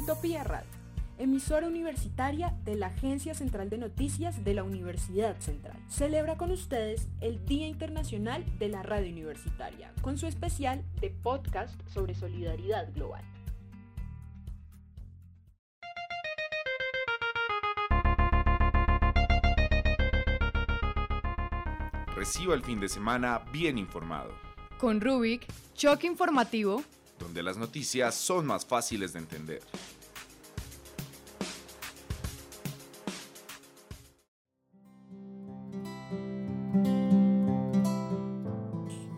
Sintopía Radio, emisora universitaria de la Agencia Central de Noticias de la Universidad Central. Celebra con ustedes el Día Internacional de la Radio Universitaria, con su especial de podcast sobre solidaridad global. Reciba el fin de semana bien informado. Con Rubik, choque informativo donde las noticias son más fáciles de entender.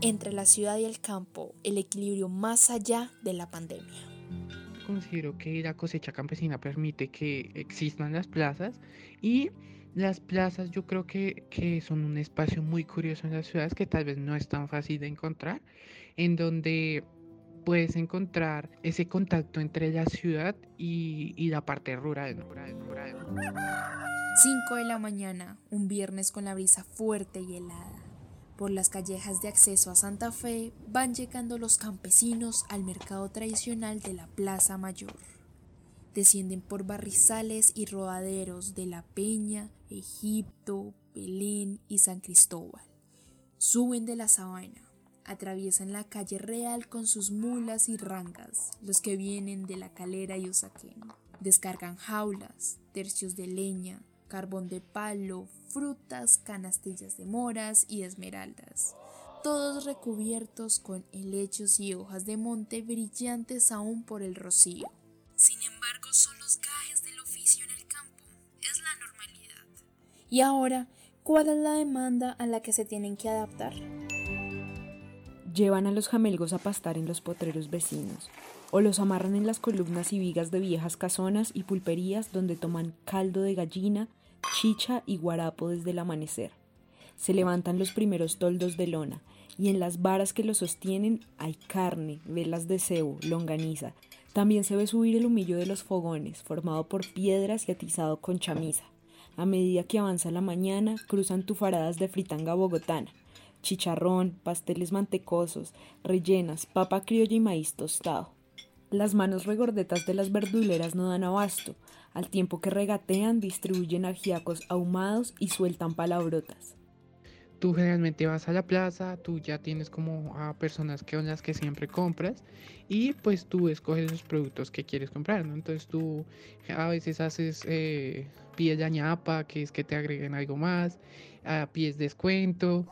Entre la ciudad y el campo, el equilibrio más allá de la pandemia. Considero que la cosecha campesina permite que existan las plazas y las plazas yo creo que, que, son un espacio muy curioso en las ciudades que tal vez no es tan fácil de encontrar, en donde puedes encontrar ese contacto entre la ciudad y, la parte rural, 5 de la mañana, un viernes con la brisa fuerte y helada. Por las callejas de acceso a Santa Fe van llegando los campesinos al mercado tradicional de la Plaza Mayor. Descienden por barrizales y rodaderos de La Peña, Egipto, Belén y San Cristóbal. Suben de la sabana, atraviesan la calle real con sus mulas y rangas, los que vienen de la calera y Usaquén. Descargan jaulas, tercios de leña, carbón de palo, frutas, canastillas de moras y esmeraldas, todos recubiertos con helechos y hojas de monte brillantes aún por el rocío. Sin embargo, son los gajes del oficio en el campo, es la normalidad. Y ahora, ¿cuál es la demanda a la que se tienen que adaptar? Llevan a los jamelgos a pastar en los potreros vecinos, o los amarran en las columnas y vigas de viejas casonas y pulperías donde toman caldo de gallina, chicha y guarapo desde el amanecer. Se levantan los primeros toldos de lona, y en las varas que los sostienen hay carne, velas de cebo, longaniza. También se ve subir el humillo de los fogones, formado por piedras y atizado con chamisa. A medida que avanza la mañana, cruzan tufaradas de fritanga bogotana, chicharrón, pasteles mantecosos, rellenas, papa criolla y maíz tostado. Las manos regordetas de las verduleras no dan abasto, al tiempo que regatean, distribuyen ajiacos ahumados y sueltan palabrotas. Tú generalmente vas a la plaza, tú ya tienes como a personas que son las que siempre compras y pues tú escoges los productos que quieres comprar, ¿no? Entonces tú a veces haces eh, pies de que es que te agreguen algo más, a pies descuento,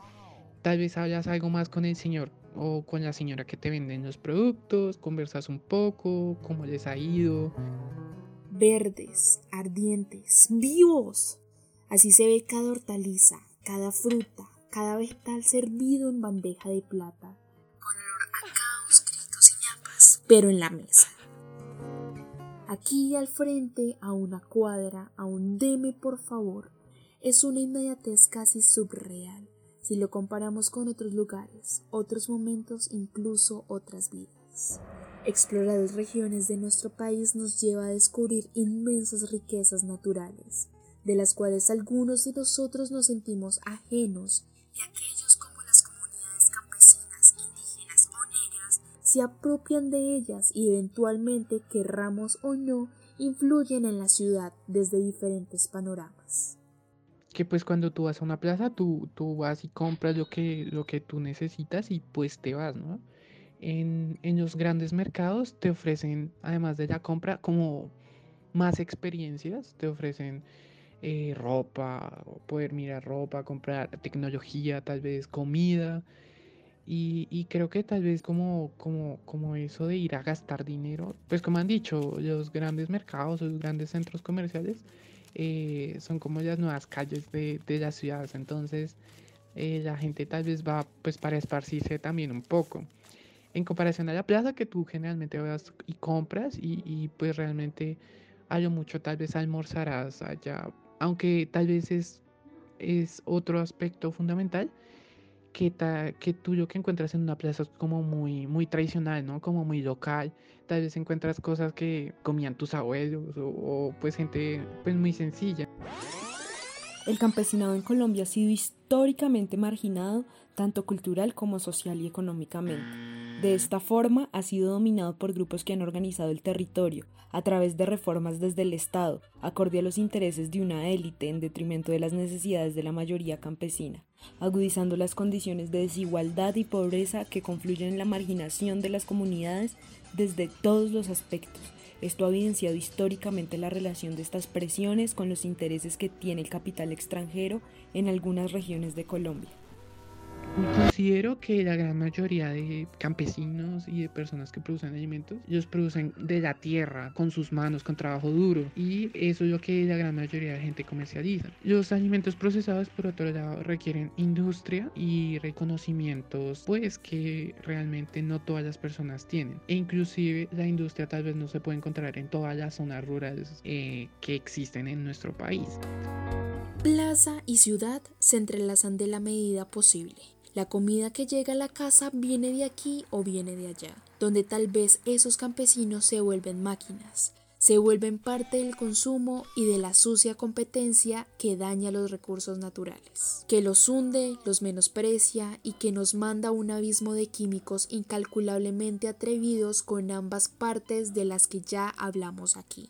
Tal vez hablas algo más con el señor o con la señora que te venden los productos, conversas un poco, cómo les ha ido. Verdes, ardientes, vivos. Así se ve cada hortaliza, cada fruta, cada vegetal servido en bandeja de plata, con a gritos y ñapas, pero en la mesa. Aquí al frente, a una cuadra, a un deme por favor, es una inmediatez casi subreal si lo comparamos con otros lugares, otros momentos, incluso otras vidas. Explorar las regiones de nuestro país nos lleva a descubrir inmensas riquezas naturales, de las cuales algunos de nosotros nos sentimos ajenos y aquellos como las comunidades campesinas, indígenas o negras se apropian de ellas y eventualmente, querramos o no, influyen en la ciudad desde diferentes panoramas pues cuando tú vas a una plaza, tú, tú vas y compras lo que, lo que tú necesitas y pues te vas, ¿no? En, los grandes mercados te ofrecen, además de la compra, como más experiencias, te ofrecen eh, ropa, poder mirar ropa, comprar tecnología, tal vez comida. Y, y, creo que tal vez como, como, como eso de ir a gastar dinero, pues como han dicho, los grandes mercados, los grandes centros comerciales, eh, son como las nuevas calles de, de las ciudades. Entonces eh, la gente tal vez va pues para esparcirse también un poco. En comparación a la plaza que tú generalmente vas y compras y, y pues realmente a lo mucho tal vez almorzarás allá. Aunque tal vez es, es otro aspecto fundamental que, que tú lo que encuentras en una plaza como muy, muy tradicional, ¿no? Como muy local. Tal vez encuentras cosas que comían tus abuelos o, pues gente pues muy sencilla. El campesinado en Colombia ha sido históricamente marginado, tanto cultural como social y económicamente. De esta forma ha sido dominado por grupos que han organizado el territorio a través de reformas desde el Estado, acorde a los intereses de una élite en detrimento de las necesidades de la mayoría campesina, agudizando las condiciones de desigualdad y pobreza que confluyen en la marginación de las comunidades desde todos los aspectos. Esto ha evidenciado históricamente la relación de estas presiones con los intereses que tiene el capital extranjero en algunas regiones de Colombia. Considero que la gran mayoría de campesinos y de personas que producen alimentos, ellos producen de la tierra, con sus manos, con trabajo duro. Y eso es lo que la gran mayoría de gente comercializa. Los alimentos procesados, por otro lado, requieren industria y reconocimientos, pues que realmente no todas las personas tienen. E inclusive la industria tal vez no se puede encontrar en todas las zonas rurales eh, que existen en nuestro país. Plaza y ciudad se entrelazan de la medida posible. La comida que llega a la casa viene de aquí o viene de allá, donde tal vez esos campesinos se vuelven máquinas, se vuelven parte del consumo y de la sucia competencia que daña los recursos naturales, que los hunde, los menosprecia y que nos manda un abismo de químicos incalculablemente atrevidos con ambas partes de las que ya hablamos aquí.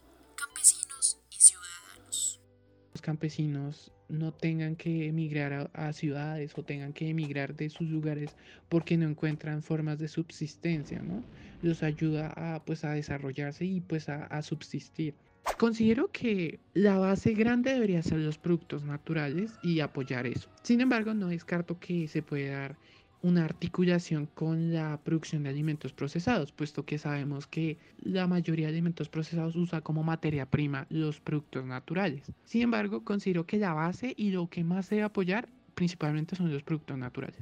Campesinos no tengan que emigrar a, ciudades o tengan que emigrar de sus lugares porque no encuentran formas de subsistencia, ¿no? Los ayuda a, pues, a desarrollarse y pues a, a subsistir. Considero que la base grande debería ser los productos naturales y apoyar eso. Sin embargo, no descarto que se puede dar una articulación con la producción de alimentos procesados, puesto que sabemos que la mayoría de alimentos procesados usa como materia prima los productos naturales. Sin embargo, considero que la base y lo que más se debe apoyar principalmente son los productos naturales.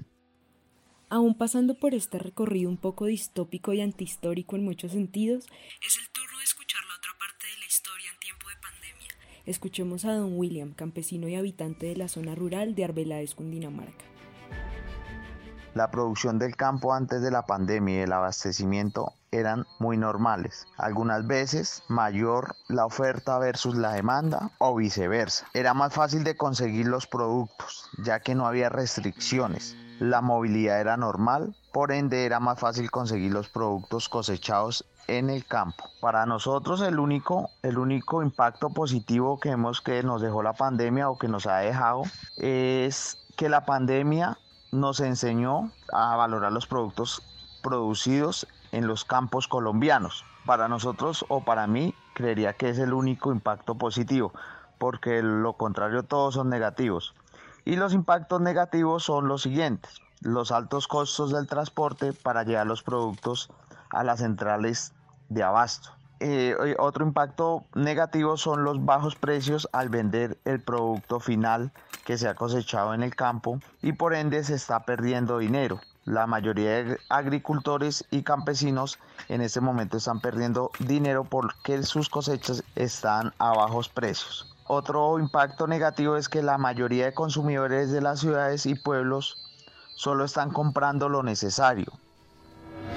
Aún pasando por este recorrido un poco distópico y antihistórico en muchos sentidos, es el turno de escuchar la otra parte de la historia en tiempo de pandemia. Escuchemos a don William, campesino y habitante de la zona rural de Arbeláez, Cundinamarca. La producción del campo antes de la pandemia y el abastecimiento eran muy normales. Algunas veces mayor la oferta versus la demanda o viceversa. Era más fácil de conseguir los productos ya que no había restricciones. La movilidad era normal, por ende era más fácil conseguir los productos cosechados en el campo. Para nosotros el único, el único impacto positivo que hemos que nos dejó la pandemia o que nos ha dejado es que la pandemia nos enseñó a valorar los productos producidos en los campos colombianos. Para nosotros o para mí creería que es el único impacto positivo, porque lo contrario todos son negativos. Y los impactos negativos son los siguientes. Los altos costos del transporte para llevar los productos a las centrales de abasto. Eh, otro impacto negativo son los bajos precios al vender el producto final que se ha cosechado en el campo y por ende se está perdiendo dinero. La mayoría de agricultores y campesinos en este momento están perdiendo dinero porque sus cosechas están a bajos precios. Otro impacto negativo es que la mayoría de consumidores de las ciudades y pueblos solo están comprando lo necesario,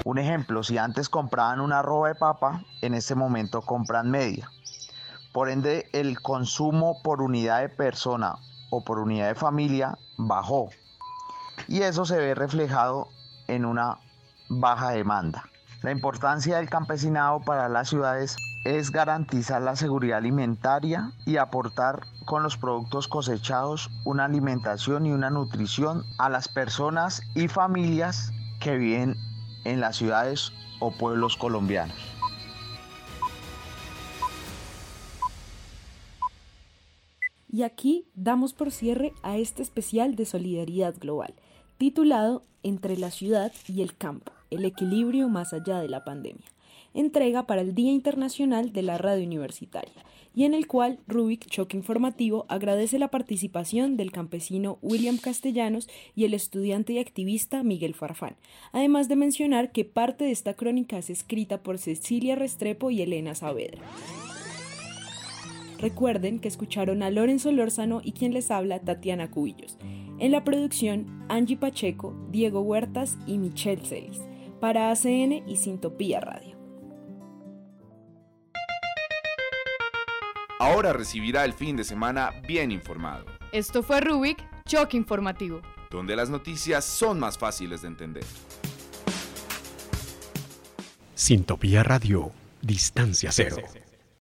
un ejemplo, si antes compraban una roba de papa, en este momento compran media. Por ende, el consumo por unidad de persona o por unidad de familia bajó. Y eso se ve reflejado en una baja demanda. La importancia del campesinado para las ciudades es garantizar la seguridad alimentaria y aportar con los productos cosechados una alimentación y una nutrición a las personas y familias que viven en las ciudades o pueblos colombianos. Y aquí damos por cierre a este especial de solidaridad global, titulado Entre la ciudad y el campo, el equilibrio más allá de la pandemia, entrega para el Día Internacional de la Radio Universitaria, y en el cual Rubik Choque Informativo agradece la participación del campesino William Castellanos y el estudiante y activista Miguel Farfán, además de mencionar que parte de esta crónica es escrita por Cecilia Restrepo y Elena Saavedra. Recuerden que escucharon a Lorenzo Lórzano y quien les habla Tatiana Cubillos. En la producción, Angie Pacheco, Diego Huertas y Michelle Celis. Para ACN y Sintopía Radio. Ahora recibirá el fin de semana bien informado. Esto fue Rubik, Choque Informativo. Donde las noticias son más fáciles de entender. Sintopía Radio, Distancia Cero.